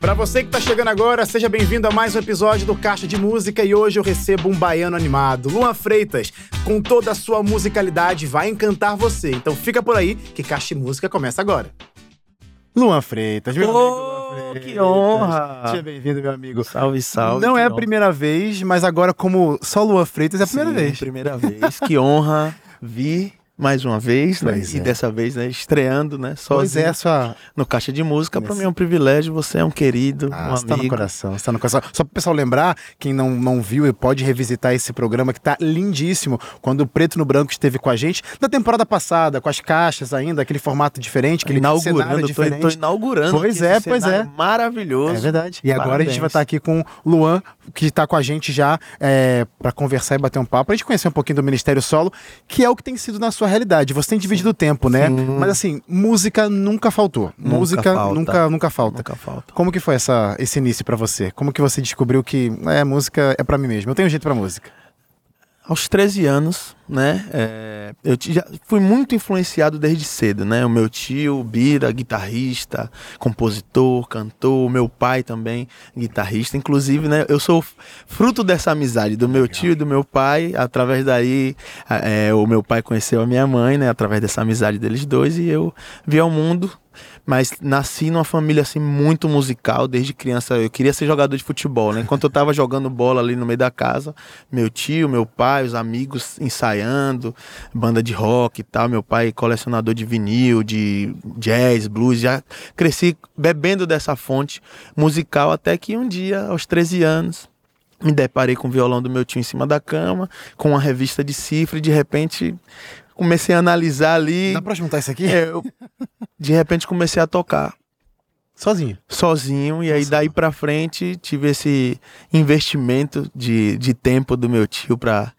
Para você que tá chegando agora, seja bem-vindo a mais um episódio do Caixa de Música e hoje eu recebo um baiano animado, Luan Freitas, com toda a sua musicalidade vai encantar você. Então fica por aí que Caixa de Música começa agora. Luan Freitas, meu oh, amigo Freitas. que honra! Seja bem-vindo, meu amigo. Salve, salve. Não é a honra. primeira vez, mas agora como só Luan Freitas é a primeira Sim, vez. Primeira vez. que honra vir mais uma vez, né? Pois E é. dessa vez, né, estreando, né, Pois é, sua... no Caixa de Música. Para mim é um privilégio, você é um querido, Ah, um você tá no amigo. coração, você tá no coração. Só pro pessoal lembrar, quem não, não viu e pode revisitar esse programa que tá lindíssimo, quando o Preto no Branco esteve com a gente, da temporada passada, com as caixas ainda, aquele formato diferente, aquele inaugurando, tô, diferente. tô inaugurando. Pois é, pois é. Maravilhoso. É verdade. E agora a gente vai Parabéns. estar aqui com o Luan, que está com a gente já é, para conversar e bater um papo, pra gente conhecer um pouquinho do Ministério Solo, que é o que tem sido na sua realidade. Você tem dividido o tempo, né? Mas assim, música nunca faltou. Nunca música falta. nunca, nunca falta. Nunca falta. Como que foi essa, esse início pra você? Como que você descobriu que é, música é pra mim mesmo? Eu tenho jeito pra música. Aos 13 anos, né, é, eu já fui muito influenciado desde cedo, né? O meu tio, Bira, guitarrista, compositor, cantor, meu pai também, guitarrista. Inclusive, né, eu sou fruto dessa amizade do meu tio e do meu pai. Através daí, é, o meu pai conheceu a minha mãe, né, através dessa amizade deles dois, e eu vi ao mundo mas nasci numa família assim muito musical desde criança. Eu queria ser jogador de futebol, né? Enquanto eu tava jogando bola ali no meio da casa, meu tio, meu pai, os amigos ensaiando, banda de rock e tal. Meu pai colecionador de vinil, de jazz, blues. Já cresci bebendo dessa fonte musical até que um dia, aos 13 anos, me deparei com o violão do meu tio em cima da cama, com uma revista de cifra e de repente comecei a analisar ali. Dá pra juntar isso aqui? É, eu, de repente comecei a tocar Sozinho. sozinho e aí Nossa. daí pra frente tive esse investimento de, de tempo do meu tio pra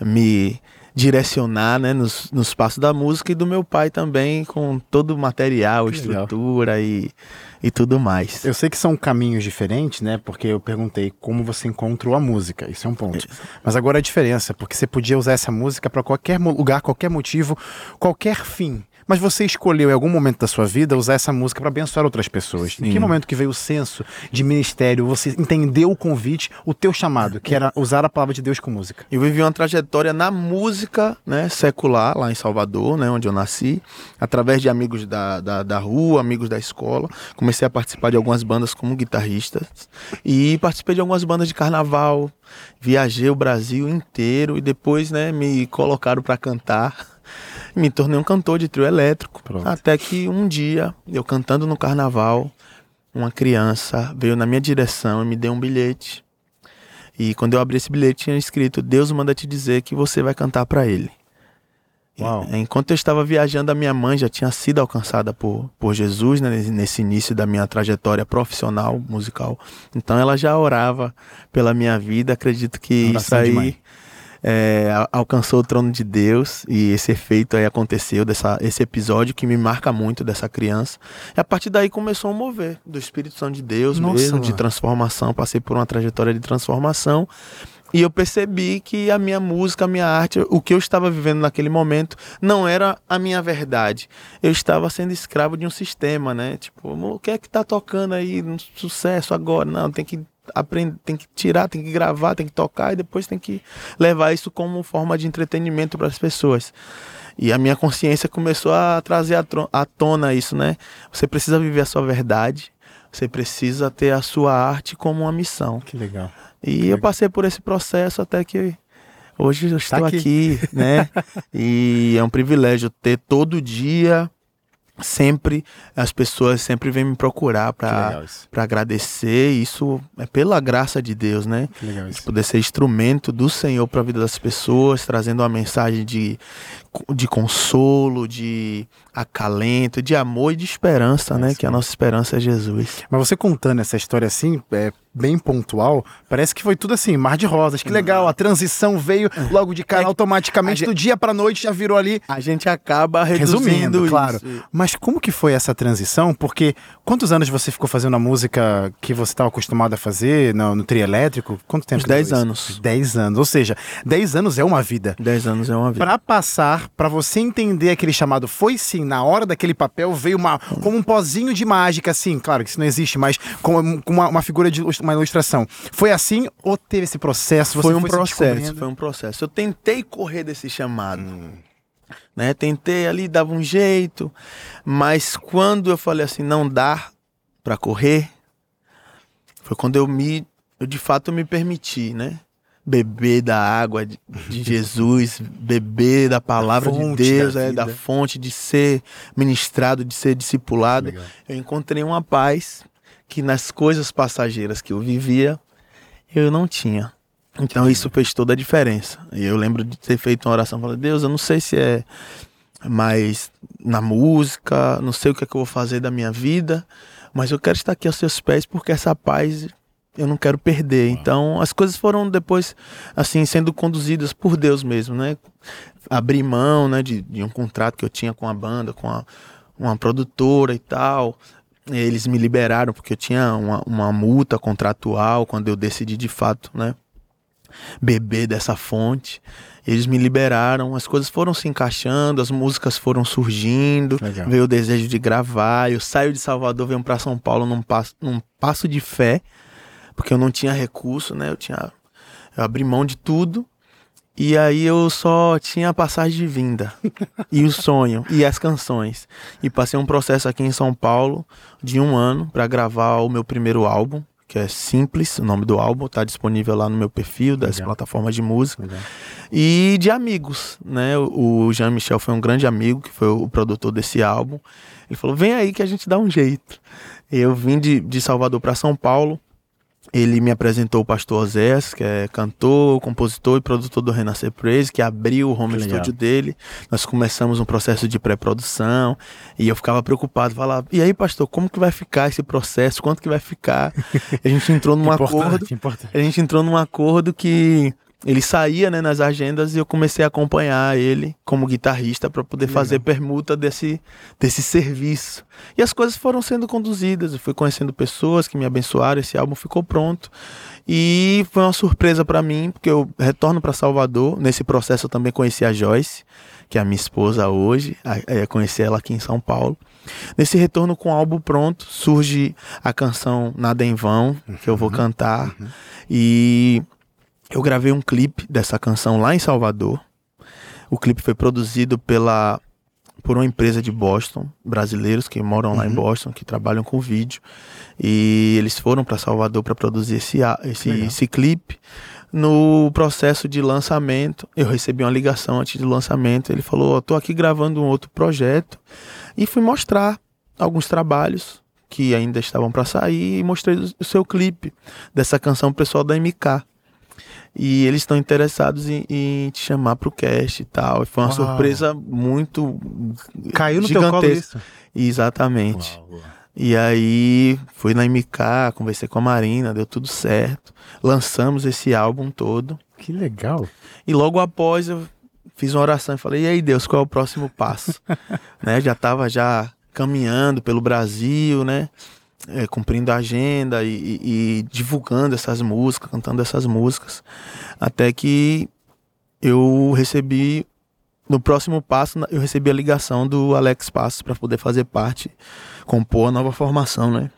me direcionar né, nos, nos passos da música e do meu pai também com todo o material, Que legal. estrutura e, e tudo mais. Eu sei que são caminhos diferentes, né? Porque eu perguntei como você encontrou a música. Isso é um ponto. Mas agora a diferença, porque você podia usar essa música para qualquer lugar, qualquer motivo, qualquer fim. Mas você escolheu em algum momento da sua vida usar essa música para abençoar outras pessoas. Em que Sim. momento que veio o senso de ministério? Você entendeu o convite, o teu chamado, que era usar a palavra de Deus com música? Eu vivi uma trajetória na música né, secular, lá em Salvador, né, onde eu nasci, através de amigos da, da, da rua, amigos da escola. Comecei a participar de algumas bandas como guitarrista e participei de algumas bandas de carnaval. Viajei o Brasil inteiro e depois né, me colocaram para cantar. Me tornei um cantor de trio elétrico. Pronto. Até que um dia, eu cantando no carnaval, uma criança veio na minha direção e me deu um bilhete. E quando eu abri esse bilhete, tinha escrito: Deus manda te dizer que você vai cantar para ele. Uau. Enquanto eu estava viajando, a minha mãe já tinha sido alcançada por, por Jesus né, nesse- início da minha trajetória profissional musical. Então ela já orava pela minha vida. Acredito que isso Oração mãe. aí é, alcançou o trono de Deus e esse efeito aí aconteceu dessa esse episódio que me marca muito dessa criança. E a partir daí começou a mover do Espírito Santo de Deus Nossa, mesmo, de mano. transformação. Passei por uma trajetória de transformação. E eu percebi que a minha música, a minha arte, o que eu estava vivendo naquele momento, não era a minha verdade. Eu estava sendo escravo de um sistema, né? Tipo, o que é que tá tocando aí no sucesso agora? Não, tem que aprender, tem que tirar, tem que gravar, tem que tocar e depois tem que levar isso como forma de entretenimento para as pessoas. E a minha consciência começou a trazer à tona isso, né? Você precisa viver a sua verdade, você precisa ter a sua arte como uma missão. Que legal. E eu passei por esse processo até que hoje eu estou Tá aqui. aqui. né? e é um privilégio ter todo dia, sempre, as pessoas sempre vêm me procurar para agradecer. Isso é pela graça de Deus, né? Que legal De isso. poder ser instrumento do Senhor para a vida das pessoas, trazendo uma mensagem de, de consolo, de acalento, de amor e de esperança, É né? isso Que a nossa esperança é Jesus. Mas você contando essa história assim, é, bem pontual, parece que foi tudo assim, mar de rosas. Que legal, a transição veio logo de cara É automaticamente, do dia pra noite já virou ali. A gente acaba Resumindo, isso. claro. Mas como que foi essa transição? Porque quantos anos você ficou fazendo a música que você estava acostumado a fazer no, no trio elétrico? Quanto tempo? Uns que durou 10 isso? anos. 10 anos. Ou seja, 10 anos é uma vida. 10 anos é uma vida. Pra passar para você entender aquele chamado foi sim, na hora daquele papel veio uma como um pozinho de mágica assim, claro que isso não existe, mas com uma, uma figura de uma ilustração. Foi assim ou teve esse processo? foi um foi processo, foi um processo. Eu tentei correr desse chamado. Hum. Né? Tentei ali, dava um jeito, mas quando eu falei assim, não dá para correr, foi quando eu me eu de fato me permiti, né? Beber da água de, Jesus, beber da palavra de Deus, da, é, da, fonte de ser ministrado, de ser discipulado. Legal. Eu encontrei uma paz que nas coisas passageiras que eu vivia, eu não tinha. Então isso fez toda a diferença. E eu lembro de ter feito uma oração, falei, Deus, eu não sei se é mais na música, não sei o que, é que eu vou fazer da minha vida, mas eu quero estar aqui aos seus pés porque essa paz eu não quero perder. Então, as coisas foram depois, assim, sendo conduzidas por Deus mesmo, né? Abri mão, né, de, de um contrato que eu tinha com a banda, com a, uma produtora e tal. Eles me liberaram porque eu tinha uma, uma multa contratual quando eu decidi de fato, né, beber dessa fonte. Eles me liberaram, as coisas foram se encaixando, as músicas foram surgindo, Legal. veio o desejo de gravar. Eu saio de Salvador, venho para São Paulo num passo, num passo de fé porque eu não tinha recurso, né? Eu tinha eu abri mão de tudo e aí eu só tinha a passagem de vinda e o sonho e as canções. E passei um processo aqui em São Paulo de um ano para gravar o meu primeiro álbum, que é Simples, o nome do álbum, tá disponível lá no meu perfil das Legal. plataformas de música. Legal. E de amigos, né? O Jean Michel foi um grande amigo, que foi o produtor desse álbum. Ele falou: vem aí que a gente dá um jeito. Eu vim de, de Salvador para São Paulo ele me apresentou o pastor Osés, que é cantor, compositor e produtor do Renascer Praise, que abriu o home studio dele. Nós começamos um processo de pré-produção e eu ficava preocupado, falava: "E aí, pastor, como que vai ficar esse processo? Quanto que vai ficar?" a gente entrou num acordo. A gente entrou num acordo que ele saía né, nas agendas e eu comecei a acompanhar ele como guitarrista para poder fazer permuta desse, desse serviço. E as coisas foram sendo conduzidas, eu fui conhecendo pessoas que me abençoaram, esse álbum ficou pronto. E foi uma surpresa para mim, porque eu retorno para Salvador. Nesse processo eu também conheci a Joyce, que é a minha esposa hoje, é, conheci ela aqui em São Paulo. Nesse retorno com o álbum pronto, surge a canção Nada em Vão, que eu vou uhum. cantar. Uhum. E eu gravei um clipe dessa canção lá em Salvador. O clipe foi produzido pela por uma empresa de Boston, brasileiros que moram uhum. lá em uhum. Boston, que trabalham com vídeo. E eles foram para Salvador para produzir esse, esse, esse clipe. No processo de lançamento, eu recebi uma ligação antes do lançamento. Ele falou: "Estou aqui gravando um outro projeto" e fui mostrar alguns trabalhos que ainda estavam para sair e mostrei o seu clipe dessa canção pessoal da MK. E eles estão interessados em, em, te chamar pro cast e tal. E foi uma uau. surpresa muito. Caiu no gigantesca. teu colo isso? Exatamente. Uau, uau. E aí fui na MK, conversei com a Marina, deu tudo certo. Lançamos esse álbum todo. Que legal. E logo após eu fiz uma oração e falei: "E aí, Deus, qual é o próximo passo?" né? Já tava já caminhando pelo Brasil, né? É, cumprindo a agenda e, e, e, divulgando essas músicas, cantando essas músicas, até que eu recebi no próximo passo eu recebi a ligação do Alex Passos para poder fazer parte, compor a nova formação, né?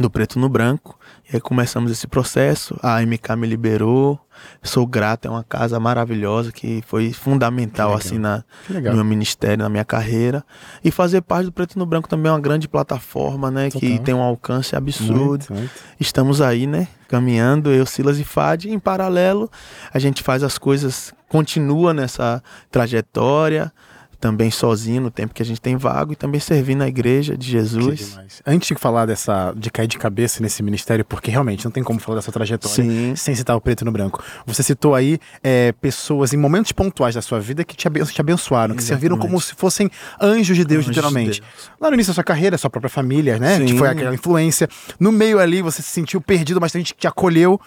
do preto no branco. E aí começamos esse processo. A MK me liberou. Sou grato, é uma casa maravilhosa que foi fundamental assim na, no meu ministério, na minha carreira. E fazer parte do Preto no Branco também é uma grande plataforma, né? Total. Que tem um alcance absurdo. Muito, muito. Estamos aí, né? Caminhando, eu, Silas e Fad. Em paralelo, a gente faz as coisas, continua nessa trajetória também sozinho no tempo que a gente tem vago e também servindo na igreja de Jesus. Antes de falar dessa de cair de cabeça nesse ministério, porque realmente não tem como falar dessa trajetória Sim. sem citar o preto no branco. Você citou aí é, pessoas em momentos pontuais da sua vida que te, abenço, te abençoaram, Exatamente. que serviram como se fossem anjos de Deus, anjos literalmente. De Deus. Lá no início da sua carreira, sua própria família, né? Sim. Que foi aquela influência. No meio ali você se sentiu perdido, mas tem gente que te acolheu.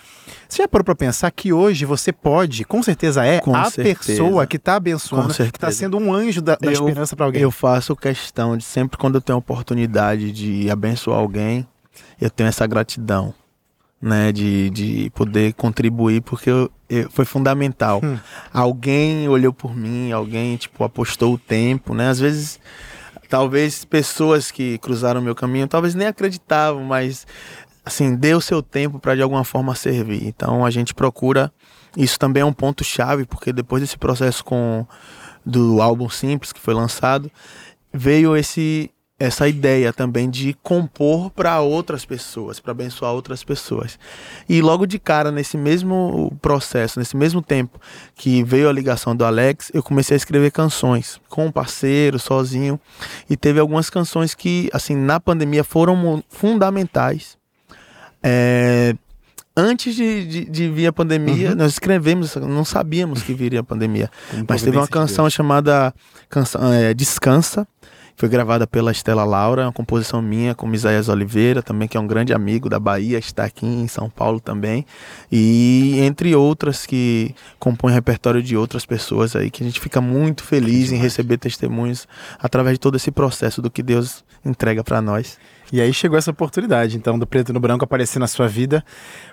Você já parou para pensar que hoje você pode, com certeza é, com a certeza. pessoa que está abençoando, que está sendo um anjo da, da eu, esperança para alguém? Eu faço questão de sempre quando eu tenho a oportunidade de abençoar alguém, eu tenho essa gratidão. né, de, de poder contribuir, porque eu, eu, foi fundamental. Hum. Alguém olhou por mim, alguém, tipo, apostou o tempo, né? Às vezes, talvez pessoas que cruzaram o meu caminho, talvez nem acreditavam, mas, assim, deu seu tempo para de alguma forma servir. Então, a gente procura, isso também é um ponto chave, porque depois desse processo com do álbum Simples, que foi lançado, veio esse essa ideia também de compor para outras pessoas, para abençoar outras pessoas. E logo de cara, nesse mesmo processo, nesse mesmo tempo que veio a ligação do Alex, eu comecei a escrever canções com um parceiro, sozinho, e teve algumas canções que, assim, na pandemia foram fundamentais. É, antes de, de, de, vir a pandemia, uhum. nós escrevemos, não sabíamos que viria a pandemia. Mas teve uma canção chamada canção, é, Descansa, foi gravada pela Estela Laura, uma composição minha com Misaías Oliveira, também que é um grande amigo da Bahia, está aqui em São Paulo também. E entre outras que compõem repertório de outras pessoas aí, que a gente fica muito feliz em receber testemunhos através de todo esse processo do que Deus entrega para nós. E aí chegou essa oportunidade, então, do Preto no Branco aparecer na sua vida.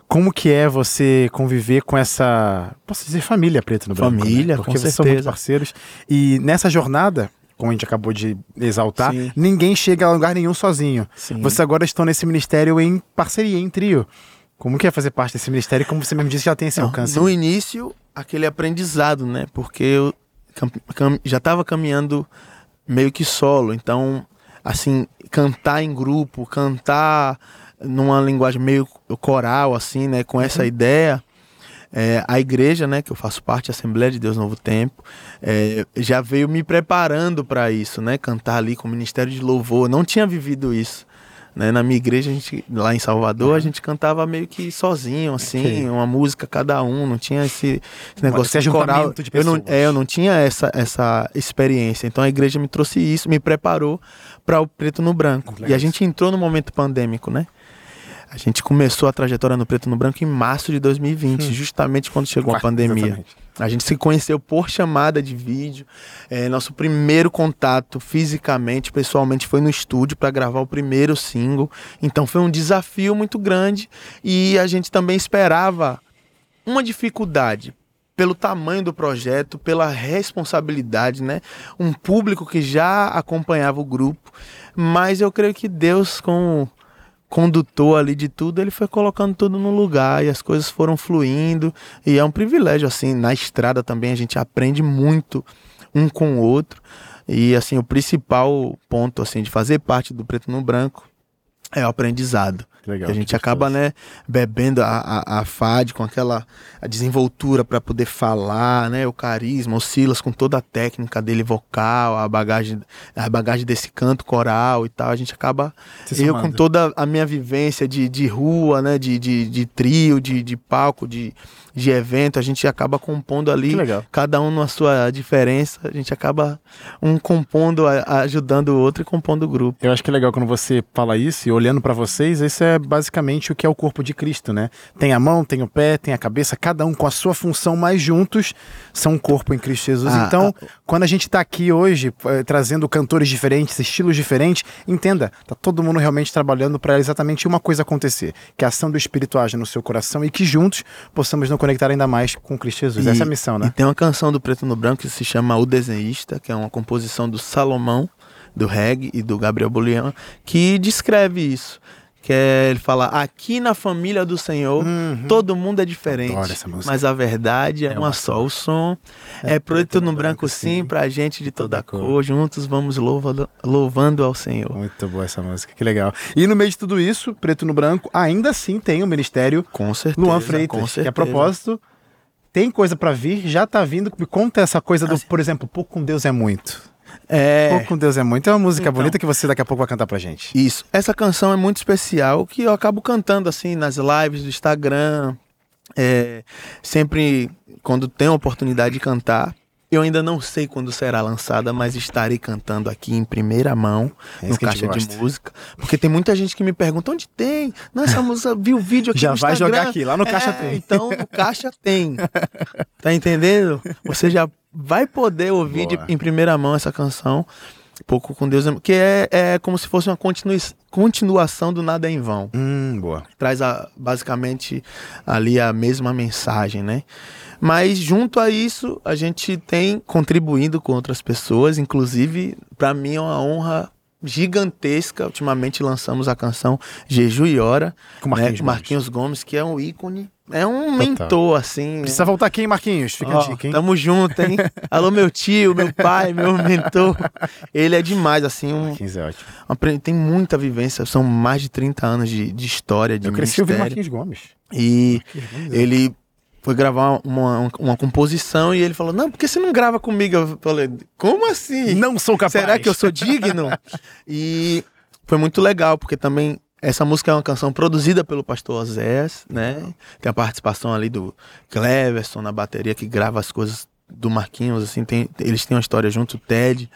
Como que é você conviver com essa, posso dizer, família Preto no Branco? Né? Família, né? Porque com vocês certeza. são muito parceiros. E nessa jornada, como a gente acabou de exaltar, Sim. ninguém chega a lugar nenhum sozinho. Sim. Vocês agora estão nesse ministério em parceria, em trio. Como que é fazer parte desse ministério? Como você mesmo disse, já tem esse Não, alcance. No início, aquele aprendizado, né? Porque eu já estava caminhando meio que solo. Então, assim, cantar em grupo, cantar numa linguagem meio coral, assim, né? Com essa uhum. ideia é, a igreja, né, que eu faço parte, a Assembleia de Deus Novo Tempo, é, já veio me preparando para isso, né, cantar ali com o Ministério de Louvor. não tinha vivido isso. Né? Na minha igreja, a gente, lá em Salvador, a gente cantava meio que sozinho, assim, okay. uma música cada um, não tinha esse, esse negócio de coral. De eu, não, é, eu não tinha essa, essa experiência. Então a igreja me trouxe isso, me preparou para o preto no branco. E a gente entrou no momento pandêmico, né? A gente começou a trajetória no Preto no Branco em março de 2020, hum. justamente quando chegou a pandemia. Exatamente. A gente se conheceu por chamada de vídeo. É, nosso primeiro contato fisicamente, pessoalmente, foi no estúdio para gravar o primeiro single. Então foi um desafio muito grande e a gente também esperava uma dificuldade pelo tamanho do projeto, pela responsabilidade, né? Um público que já acompanhava o grupo, mas eu creio que Deus com condutor ali de tudo, ele foi colocando tudo no lugar e as coisas foram fluindo. E é um privilégio, assim, na estrada também a gente aprende muito um com o outro. E, assim, o principal ponto, assim, de fazer parte do Preto no Branco é o aprendizado. Legal, a gente acaba, né, bebendo a, a, a FAD com aquela a desenvoltura para poder falar, né, o carisma, o Silas com toda a técnica dele vocal, a bagagem, a bagagem desse canto coral e tal. A gente acaba, eu com toda a minha vivência de, de rua, né, de, de, de trio, de, de palco, de, de evento, a gente acaba compondo ali, cada um na sua diferença, a gente acaba um compondo, ajudando o outro e compondo o grupo. Eu acho que é legal quando você fala isso e olhando para vocês, isso é basicamente o que é o corpo de Cristo, né? Tem a mão, tem o pé, tem a cabeça, cada um com a sua função, mas juntos são um corpo em Cristo Jesus. Ah, então, ah, quando a gente está aqui hoje eh, trazendo cantores diferentes, estilos diferentes, entenda, tá todo mundo realmente trabalhando para exatamente uma coisa acontecer, que a ação do Espírito age no seu coração e que juntos possamos nos conectar ainda mais com Cristo Jesus. E, Essa é a missão, né? E tem uma canção do Preto no Branco que se chama O Desenhista, que é uma composição do Salomão, do reggae e do Gabriel Bolian, que descreve isso que é, ele fala aqui na família do Senhor uhum. todo mundo é diferente mas a verdade é, é uma só o som é, é preto no branco sim pra gente de toda, toda cor. cor. Juntos vamos louvando, louvando ao Senhor. Muito boa essa música que legal. E no meio de tudo isso preto no branco ainda assim tem o ministério com certeza Luan Freitas com certeza. que a propósito tem coisa para vir já tá vindo me conta essa coisa do assim, por exemplo pouco com Deus é muito é... Com Deus é muito. É uma música então, bonita que você daqui a pouco vai cantar pra gente. Isso. Essa canção é muito especial que eu acabo cantando assim nas lives do Instagram. É, sempre quando tenho a oportunidade de cantar. Eu ainda não sei quando será lançada, mas estarei cantando aqui em primeira mão, é no Caixa de Música. Porque tem muita gente que me pergunta onde tem. Não, essa música, viu o vídeo aqui Já vai jogar aqui, lá no Caixa é, tem. Então, no Caixa tem. Tá entendendo? Você já vai poder ouvir de, em primeira mão essa canção. Pouco com Deus, que é, é como se fosse uma continui, continuação do Nada é em Vão. Hum, boa. Traz a, basicamente ali a mesma mensagem, né? Mas junto a isso, a gente tem contribuindo com outras pessoas, inclusive, para mim é uma honra gigantesca. Ultimamente lançamos a canção Jeju e Hora, Com Marquinhos, né? Marquinhos Gomes, que é um ícone, é um Total. mentor, assim. Precisa voltar aqui, Marquinhos? Fica a dica, hein? Tamo junto, hein? Alô, meu tio, meu pai, meu mentor. Ele é demais, assim, um, Marquinhos é ótimo. tem muita vivência. São mais de 30 anos de, de história, de Eu cresci ouvindo. Marquinhos Gomes. E Marquinhos Gomes é- ele foi gravar uma, uma composição e ele falou: Não, por que você não grava comigo? Eu falei: Como assim? Não sou capaz. Será que eu sou digno? e foi muito legal, porque também essa música é uma canção produzida pelo pastor Oséias, né? Tem a participação ali do Cleverson na bateria, que grava as coisas do Marquinhos, assim, tem, eles têm uma história junto, o Ted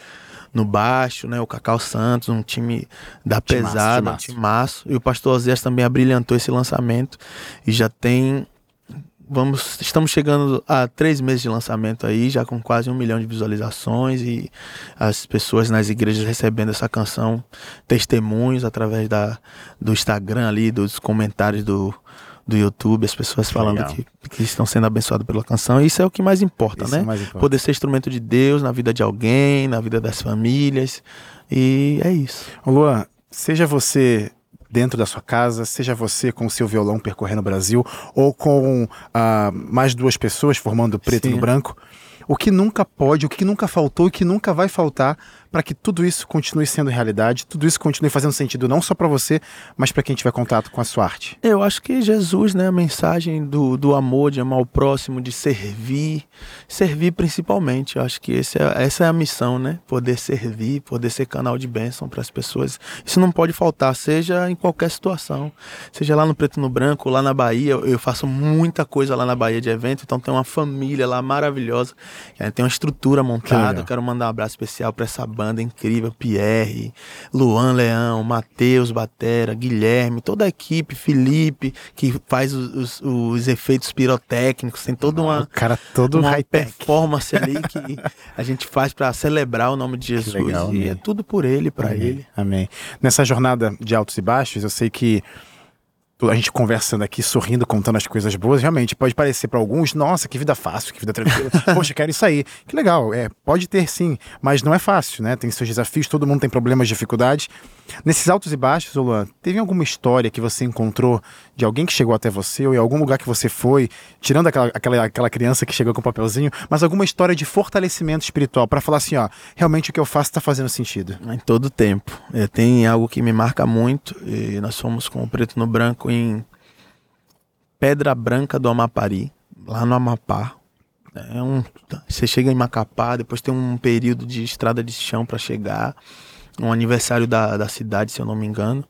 no baixo, né? O Cacau Santos, um time da Timaço, pesada, um timaço. timaço. E o pastor Oséias também abrilhantou esse lançamento e já tem vamos estamos chegando a três meses de lançamento aí já com quase um milhão de visualizações e as pessoas nas igrejas recebendo essa canção testemunhos através da do Instagram ali dos comentários do do YouTube as pessoas falando que, que estão sendo abençoadas pela canção. E isso é o que mais importa Isso é né? o mais importante. poder ser instrumento de Deus na vida de alguém na vida das famílias. E é isso. Ô, Luan, seja você dentro da sua casa, seja você com o seu violão percorrendo o Brasil, ou com ah, mais duas pessoas formando preto Sim. no branco, o que nunca pode, o que nunca faltou e o que nunca vai faltar para que tudo isso continue sendo realidade, tudo isso continue fazendo sentido não só para você, mas para quem tiver contato com a sua arte. Eu acho que Jesus, né, a mensagem do, do amor, de amar o próximo, de servir, servir principalmente. Eu acho que esse é, essa é a missão, né? Poder servir, poder ser canal de bênção para as pessoas. Isso não pode faltar, seja em qualquer situação. Seja lá no Preto no Branco, lá na Bahia. Eu faço muita coisa lá na Bahia de evento, então tem uma família lá maravilhosa. eh, Tem uma estrutura montada. quero mandar um abraço especial para essa banda incrível, Pierre, Luan Leão, Matheus Batera, Guilherme, toda a equipe, Felipe, que faz os, os- os efeitos pirotécnicos, tem toda O uma, cara todo uma performance ali que a gente faz para celebrar o nome de Jesus. legal, e amém. é tudo por ele, para ele. Amém. Nessa jornada de altos e baixos, eu sei que a gente conversando aqui, sorrindo, contando as coisas boas, realmente pode parecer para alguns, nossa, que vida fácil, que vida tranquila. Poxa, quero isso aí. Que legal, é, pode ter sim, mas não é fácil, né? Tem seus desafios, todo mundo tem problemas, dificuldades. Nesses altos e baixos, Luan, teve alguma história que você encontrou de alguém que chegou até você ou em algum lugar que você foi, tirando aquela, aquela, aquela criança que chegou com o papelzinho, mas alguma história de fortalecimento espiritual para falar assim, ó, realmente o que eu faço tá fazendo sentido. Em todo tempo. É, tem algo que me marca muito. E nós fomos com o Preto no Branco em Pedra Branca do Amapari, lá no Amapá. É um, você chega em Macapá, depois tem um período de estrada de chão para chegar. Um aniversário da, da cidade, se eu não me engano.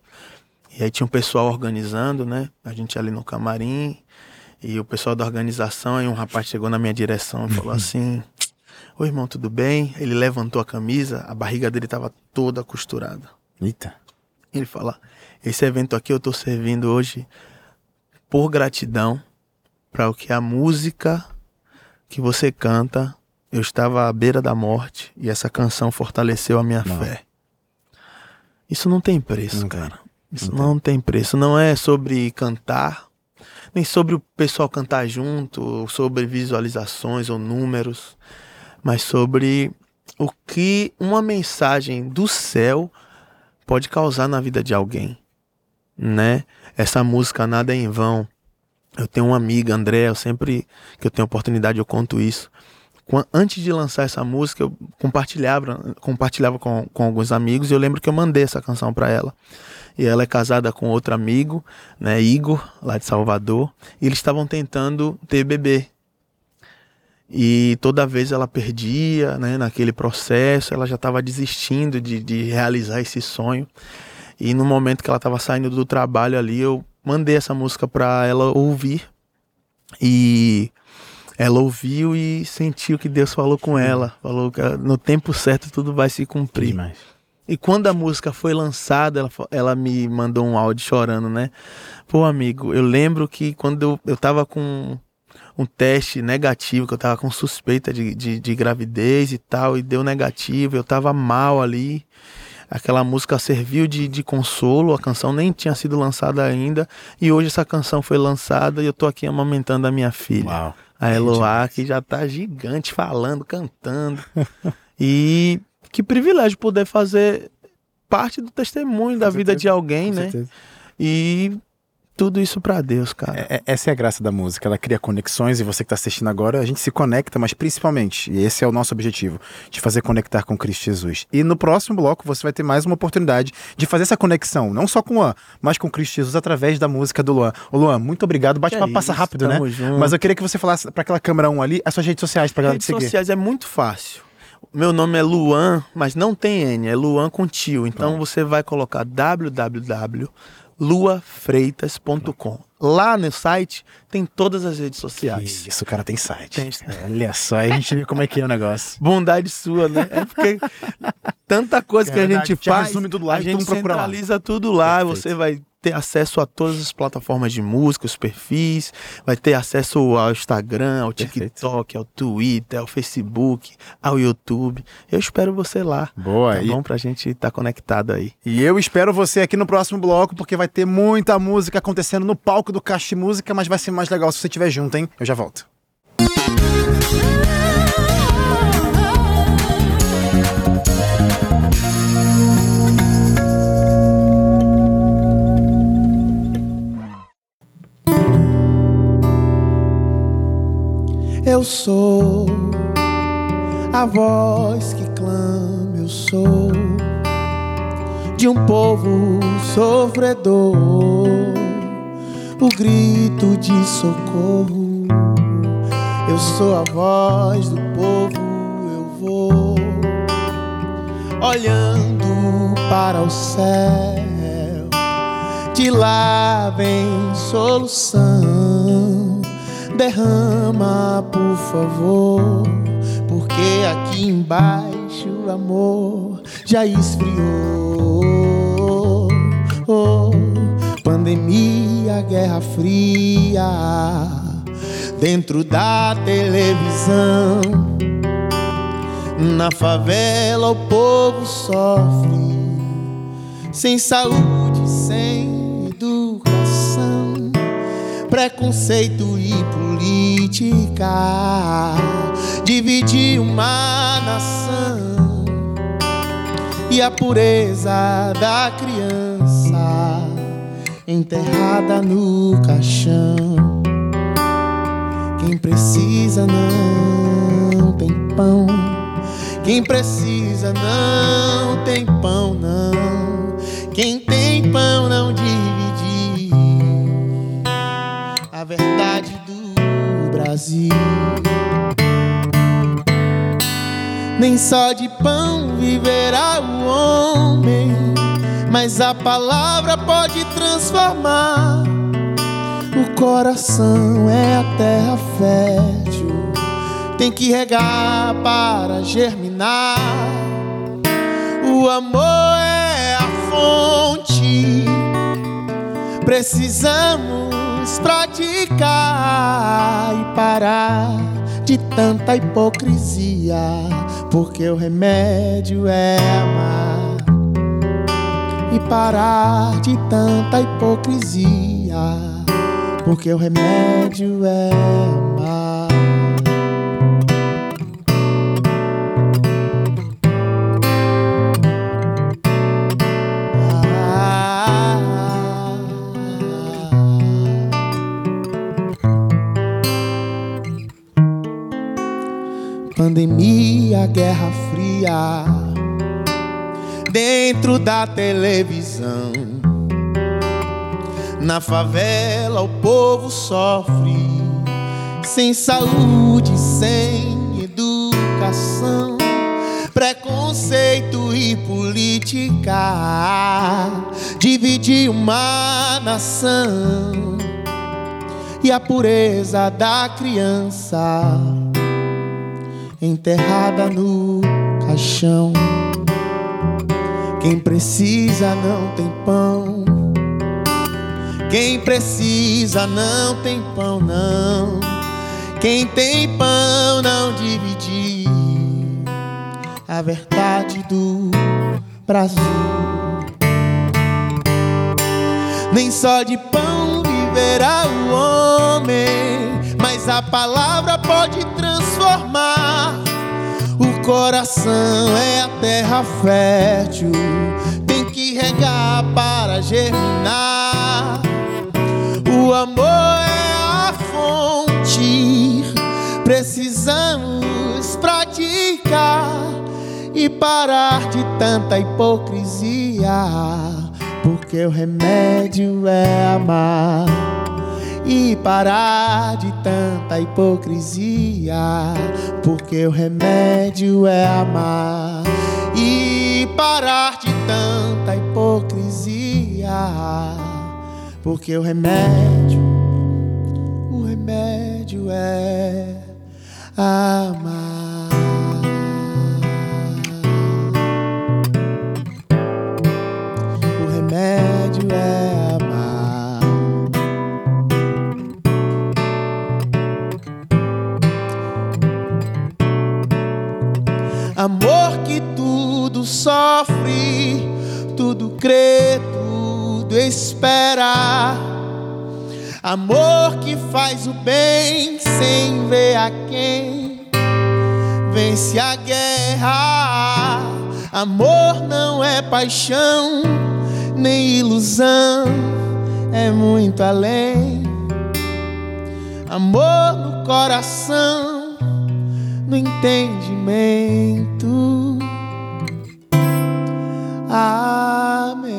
E aí tinha um pessoal organizando, né? A gente ali no camarim. E o pessoal da organização, aí um rapaz chegou na minha direção e falou assim: Oi, irmão, tudo bem? Ele levantou a camisa, a barriga dele estava toda costurada. Eita. Ele fala: Esse evento aqui eu estou servindo hoje por gratidão para o que a música que você canta. Eu estava à beira da morte e essa canção fortaleceu a minha Não. fé. Isso não tem preço, Não tem. cara. Isso Não não tem preço. Não é sobre cantar, nem sobre o pessoal cantar junto, ou sobre visualizações ou números, mas sobre o que uma mensagem do céu pode causar na vida de alguém, né? Essa música Nada é em Vão. Eu tenho uma amiga, André, eu sempre que eu tenho oportunidade eu conto isso. Antes de lançar essa música, eu compartilhava, compartilhava com, com alguns amigos e eu lembro que eu mandei essa canção para ela. E ela é casada com outro amigo, né, Igor, lá de Salvador, e eles estavam tentando ter bebê. E toda vez ela perdia, né, naquele processo, ela já estava desistindo de, de realizar esse sonho. E no momento que ela estava saindo do trabalho ali, eu mandei essa música para ela ouvir. E ela ouviu e sentiu que Deus falou com ela. Falou que no tempo certo tudo vai se cumprir. Demais. E quando a música foi lançada, ela, ela me mandou um áudio chorando, né? Pô, amigo, eu lembro que quando eu, eu tava com um teste negativo, que eu tava com suspeita de, de, de gravidez e tal, e deu negativo, eu tava mal ali. Aquela música serviu de, de consolo, a canção nem tinha sido lançada ainda, e hoje essa canção foi lançada e eu tô aqui amamentando a minha filha. Uau. A Eloá, que já tá gigante, falando, cantando. e que privilégio poder fazer parte do testemunho da vida de alguém, Com né? certeza. E tudo isso pra Deus, cara. É- é- essa é a graça da música, ela cria conexões e você que está assistindo agora, a gente se conecta, mas principalmente, e esse é o nosso objetivo, de fazer conectar com Cristo Jesus. E no próximo bloco você vai ter mais uma oportunidade de fazer essa conexão, não só com o Luan, mas com Cristo Jesus através da música do Luan. Ô Luan, muito obrigado, o bate-papo Que passa rápido, né? junto. Mas eu queria que você falasse para aquela câmera 1 ali as suas redes sociais pra galera te Redes seguir. sociais é muito fácil. Meu nome é Luan, mas não tem N, é Luan com tio. Então você vai colocar www.luafreitas.com. Lá no site tem todas as redes sociais. Isso, o cara tem site. Tem. Olha só, aí a gente vê como é que é o negócio. Bondade sua, né? É porque tanta coisa É que a gente te faz, resume tudo lá a gente procura lá. centraliza tudo lá. Perfeito. Você vai ter acesso a todas as plataformas de música, os perfis, vai ter acesso ao Instagram, ao Perfeito. TikTok, ao Twitter, ao Facebook, ao YouTube. Eu espero você lá. Boa, Tá e- bom pra gente estar conectado aí. E eu espero você aqui no próximo bloco, porque vai ter muita música acontecendo no palco do Caixa de Música, mas vai ser mais legal se você estiver junto, hein? Eu já volto. Eu sou a voz que clama, eu sou de um povo sofredor, o grito de socorro. Eu sou a voz do povo, eu vou olhando para o céu. De lá vem solução. Derrama, por favor, porque aqui embaixo o amor já esfriou. Oh, pandemia, guerra fria, dentro da televisão. Na favela o povo sofre, sem saúde, sem educação, preconceito e política, dividir uma nação e a pureza da criança enterrada no caixão. Quem precisa não tem pão. Quem precisa não tem pão, não. Quem tem pão não divide Brasil. Nem só de pão viverá o homem, mas a palavra pode transformar. O coração é a terra fértil, tem que regar para germinar. O amor é a fonte, precisamos praticar e parar de tanta hipocrisia, porque o remédio é amar e parar de tanta hipocrisia, porque o remédio é amar. Guerra fria, dentro da televisão. Na favela o povo sofre, sem saúde, sem educação, preconceito e política, dividir uma nação. E a pureza da criança enterrada no caixão. Quem precisa não tem pão. Quem precisa não tem pão, não. Quem tem pão não dividir a verdade do Brasil. Nem só de pão viverá o homem, mas a palavra pode transformar. O coração é a terra fértil, tem que regar para germinar. O amor é a fonte, precisamos praticar e parar de tanta hipocrisia, porque o remédio é amar. E parar de tanta hipocrisia, porque o remédio é amar. E parar de tanta hipocrisia, porque o remédio, o remédio é amar. Sofre, tudo crê, tudo espera. Amor que faz o bem sem ver a quem vence a guerra. Amor não é paixão, nem ilusão, é muito além. Amor no coração, no entendimento. Amém.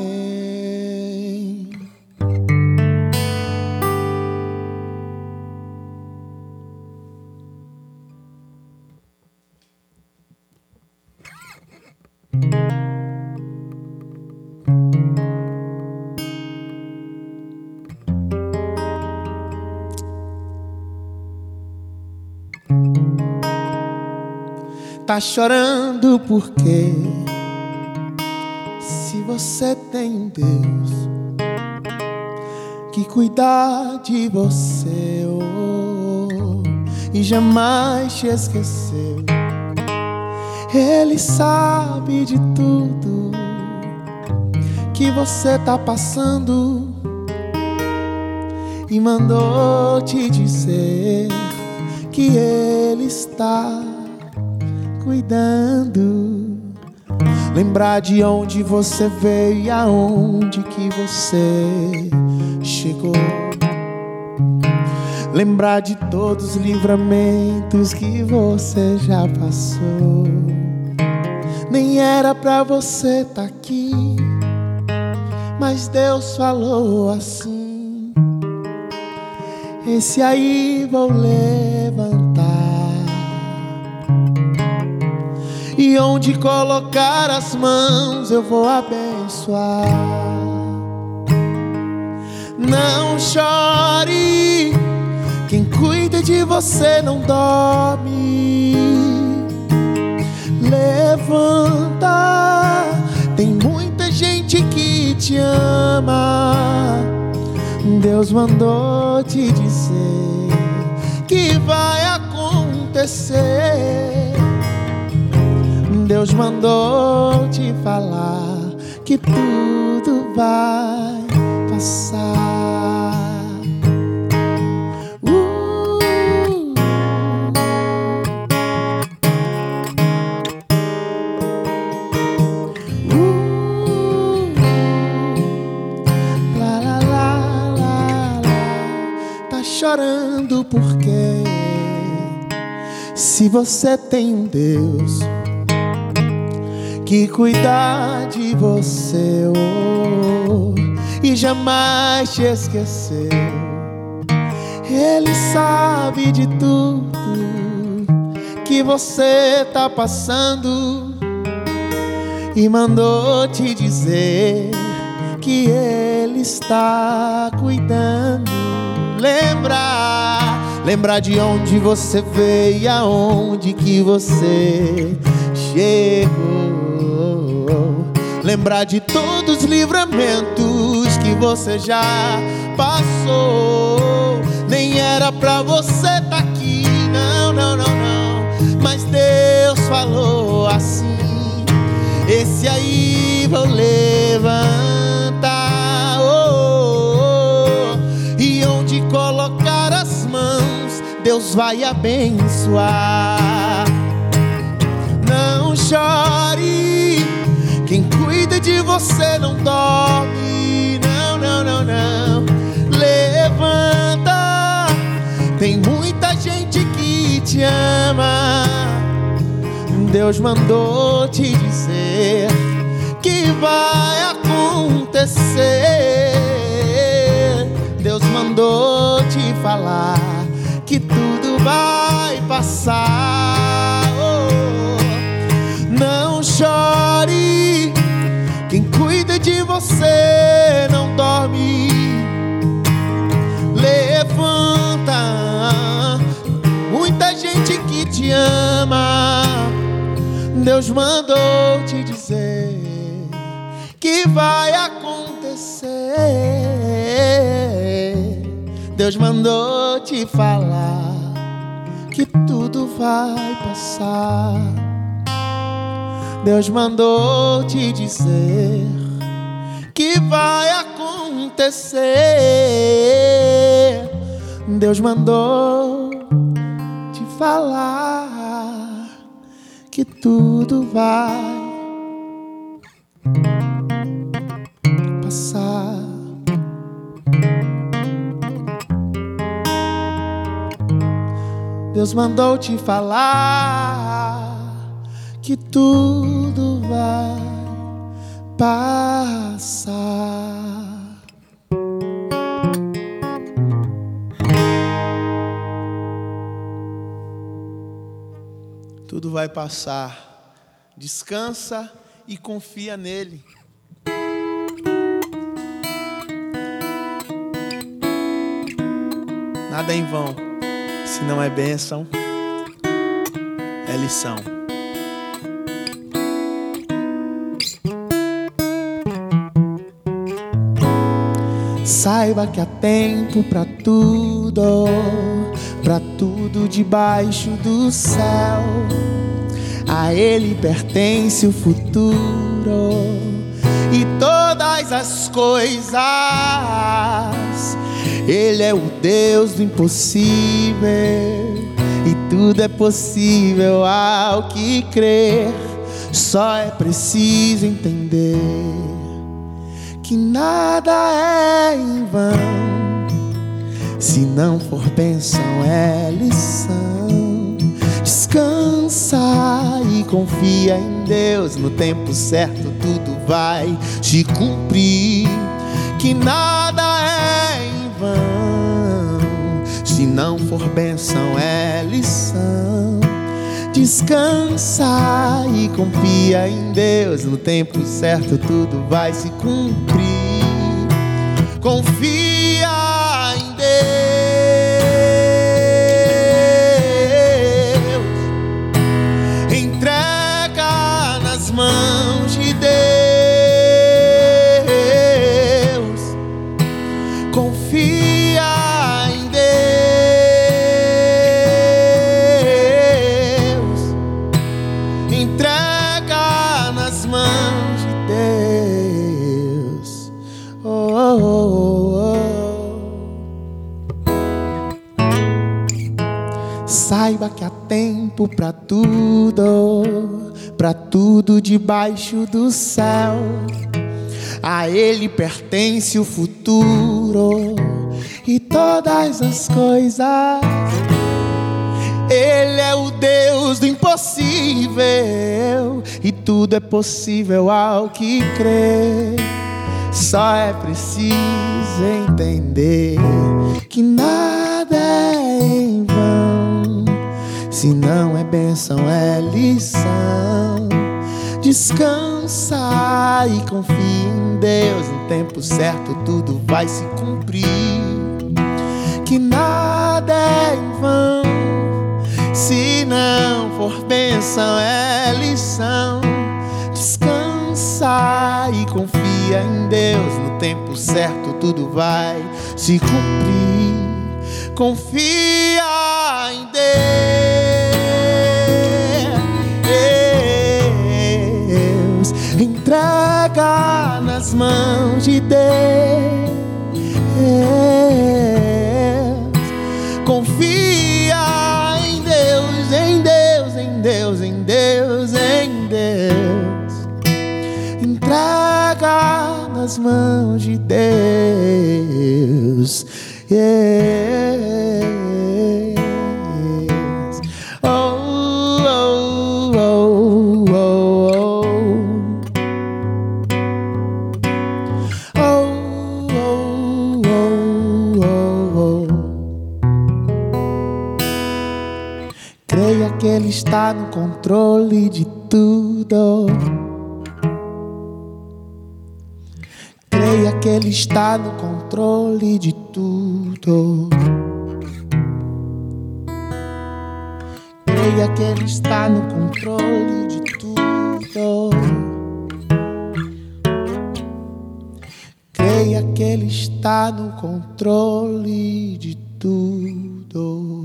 Tá chorando porque você tem Deus que cuidar de você oh, e jamais te esqueceu, Ele sabe de tudo que você tá passando e mandou te dizer que Ele está cuidando. Lembrar de onde você veio e aonde que você chegou. Lembrar de todos os livramentos que você já passou. Nem era pra você estar tá aqui, mas Deus falou assim: Esse aí vou levantar. Onde colocar as mãos eu vou abençoar. Não chore, quem cuida de você não dorme. Levanta, tem muita gente que te ama. Deus mandou te dizer que vai acontecer. Deus mandou te falar que tudo vai passar. Uh, uh, lá, lá, lá. Tá chorando porque se você tem um Deus que cuidar de você oh, e jamais te esqueceu. Ele sabe de tudo que você tá passando e mandou te dizer que ele está cuidando. Lembrar, lembrar de onde você veio e aonde que você chegou. Lembrar de todos os livramentos que você já passou. Nem era pra você tá aqui, falou assim: Esse aí vou levantar. Oh, oh, oh. E onde colocar as mãos, Deus vai abençoar. Não chore, de você não dorme. Não, não, não, não. Levanta, tem muita gente que te ama. Deus mandou te dizer que vai acontecer. Deus mandou te falar que tudo vai passar. Oh, não chore, de você não dorme. Levanta, muita gente que te ama. Deus mandou te dizer que vai acontecer. Deus mandou te falar que tudo vai passar. Deus mandou te dizer que vai acontecer. Deus mandou te falar que tudo vai passar. Deus mandou te falar que tudo vai passar. tudo vai passar. Descansa e confia nele. Nada é em vão, se não é bênção, é lição. Saiba que há tempo para tudo para tudo debaixo do céu. A Ele pertence o futuro e todas as coisas. Ele é o Deus do impossível e tudo é possível ao que crer. Só é preciso entender que nada é em vão se não for bênção, é lição. Descansa e confia em Deus. No tempo certo, tudo vai te cumprir. Que nada é em vão. Se não for bênção, é lição. Descansa e confia em Deus. No tempo certo, tudo vai se cumprir. Confia tempo para tudo, para tudo debaixo do céu. A Ele pertence o futuro e todas as coisas. Ele é o Deus do impossível e tudo é possível ao que crê. Só é preciso entender que nada é em vão. Se não é bênção, é lição. Descansa e confia em Deus. No tempo certo, tudo vai se cumprir. Que nada é em vão. Se não for bênção, é lição. Descansa e confia em Deus. No tempo certo, tudo vai se cumprir. Confia em Deus. entrega nas mãos de Deus. Confia em Deus, em Deus, em Deus, em Deus, em Deus. Entrega nas mãos de Deus. Yeah. Está no controle de tudo. Creia que Ele está no controle de tudo. Creia que Ele está no controle de tudo. Creia que Ele está no controle de tudo.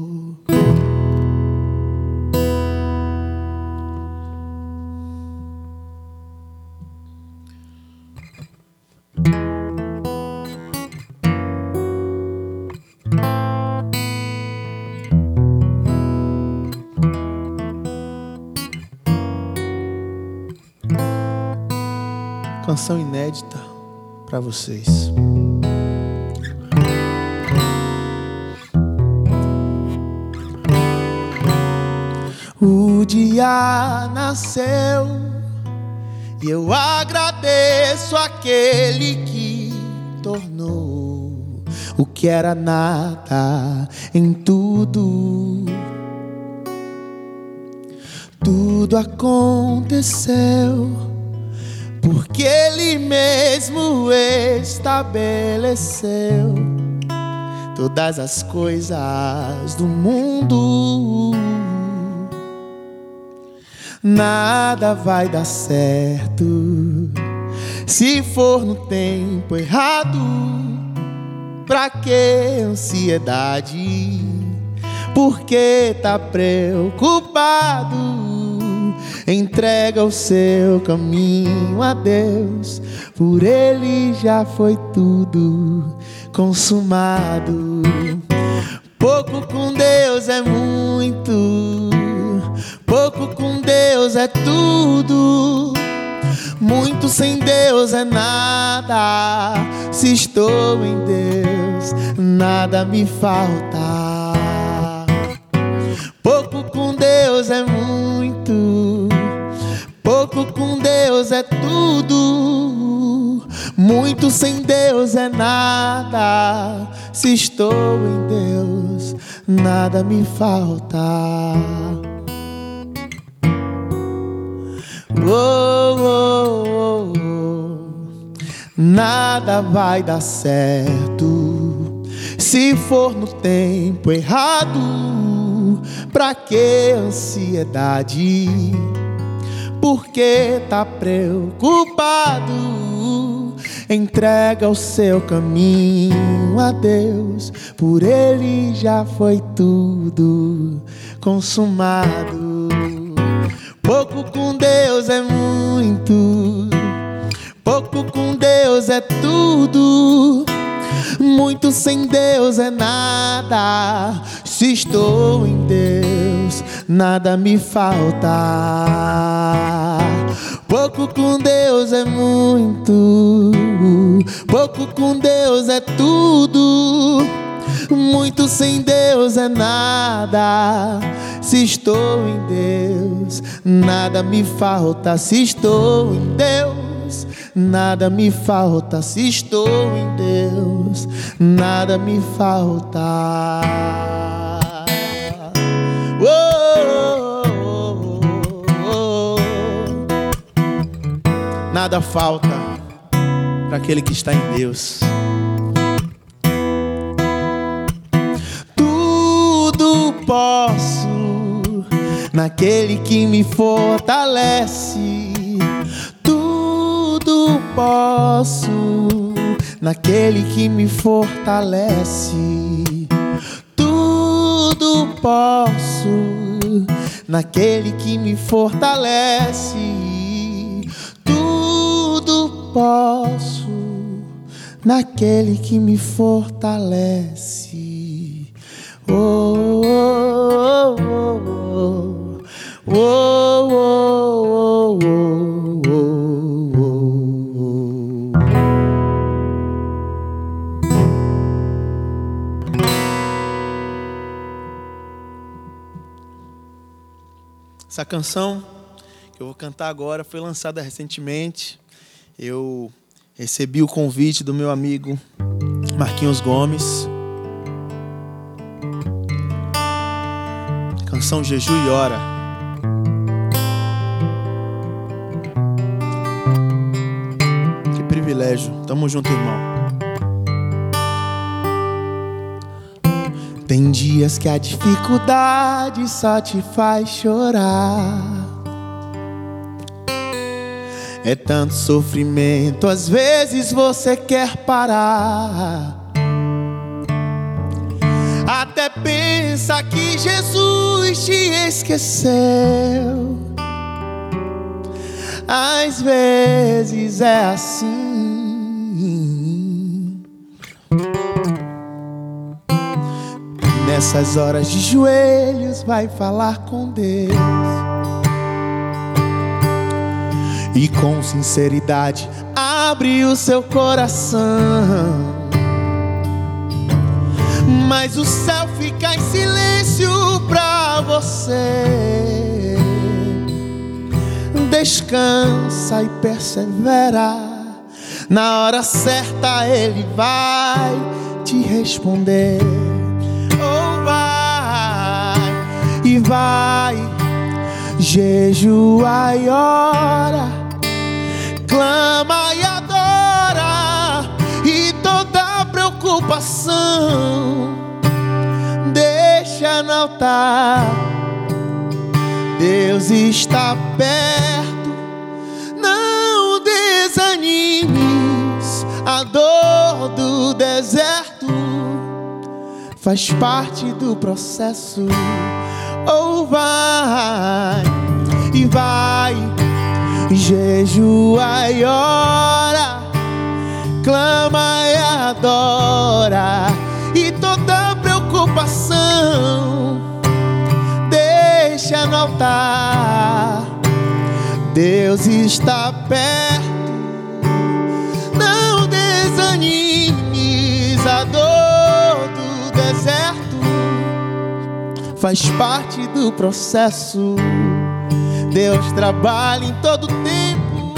Canção inédita para vocês. O dia nasceu e eu agradeço aquele que tornou o que era nada em tudo. Tudo aconteceu porque Ele mesmo estabeleceu todas as coisas do mundo. Nada vai dar certo se for no tempo errado. Pra que ansiedade? Porque tá preocupado? Entrega o seu caminho a Deus, por Ele já foi tudo consumado. Pouco com Deus é muito, pouco com Deus é tudo. Muito sem Deus é nada. Se estou em Deus, nada me falta. Pouco com Deus é muito. Pouco com Deus é tudo, muito sem Deus é nada. Se estou em Deus, nada me falta. Oh, oh, oh, oh. Nada vai dar certo se for no tempo errado. Pra que ansiedade? Porque tá preocupado. Entrega o seu caminho a Deus, por Ele já foi tudo consumado. Pouco com Deus é muito, pouco com Deus é tudo. Muito sem Deus é nada. Se estou em Deus, nada me falta. Pouco com Deus é muito, pouco com Deus é tudo. Muito sem Deus é nada. Se estou em Deus, nada me falta. Se estou em Deus, nada me falta. Se estou em Deus, nada me falta. Nada falta para aquele que está em Deus. Tudo posso naquele que me fortalece. Tudo posso naquele que me fortalece. Tudo posso naquele que me fortalece posso naquele que me fortalece. Oh, oh, oh, oh, oh, oh, oh, oh, oh. Essa canção que eu vou cantar agora foi lançada recentemente eu recebi o convite do meu amigo Marquinhos Gomes. Canção Jeju e Ora. Que privilégio. Tamo junto, irmão. Tem dias que a dificuldade só te faz chorar. É tanto sofrimento, às vezes você quer parar. Até pensa que Jesus te esqueceu. Às vezes é assim. Nessas horas de joelhos, vai falar com Deus. E com sinceridade, abre o seu coração. Mas o céu fica em silêncio pra você. Descansa e persevera. Na hora certa ele vai te responder. Oh, vai e vai, jejua e ora, clama e adora, e toda preocupação deixa no altar. Deus está perto, não desanimes a dor do deserto faz parte do processo. Ou vai e vai, jejua e ora, clama e adora, e toda preocupação deixa no altar. Deus está perto, não desanimes a dor do deserto faz parte do processo. Deus trabalha em todo tempo,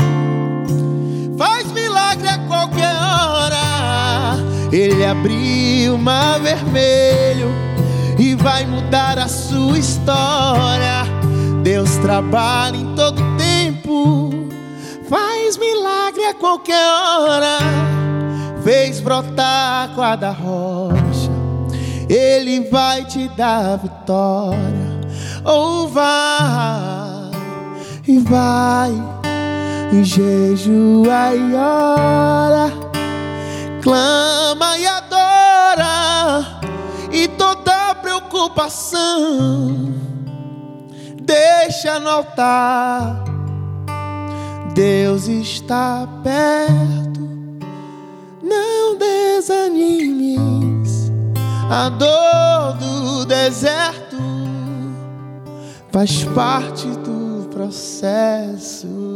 faz milagre a qualquer hora. Ele abriu o mar vermelho e vai mudar a sua história. Deus trabalha em todo tempo, faz milagre a qualquer hora. Fez brotar a da rocha ele vai te dar vitória. Ou vai e vai, e jejua e ora, clama e adora, e toda preocupação deixa no altar. Deus está perto, não desanimes a dor do deserto faz parte do processo.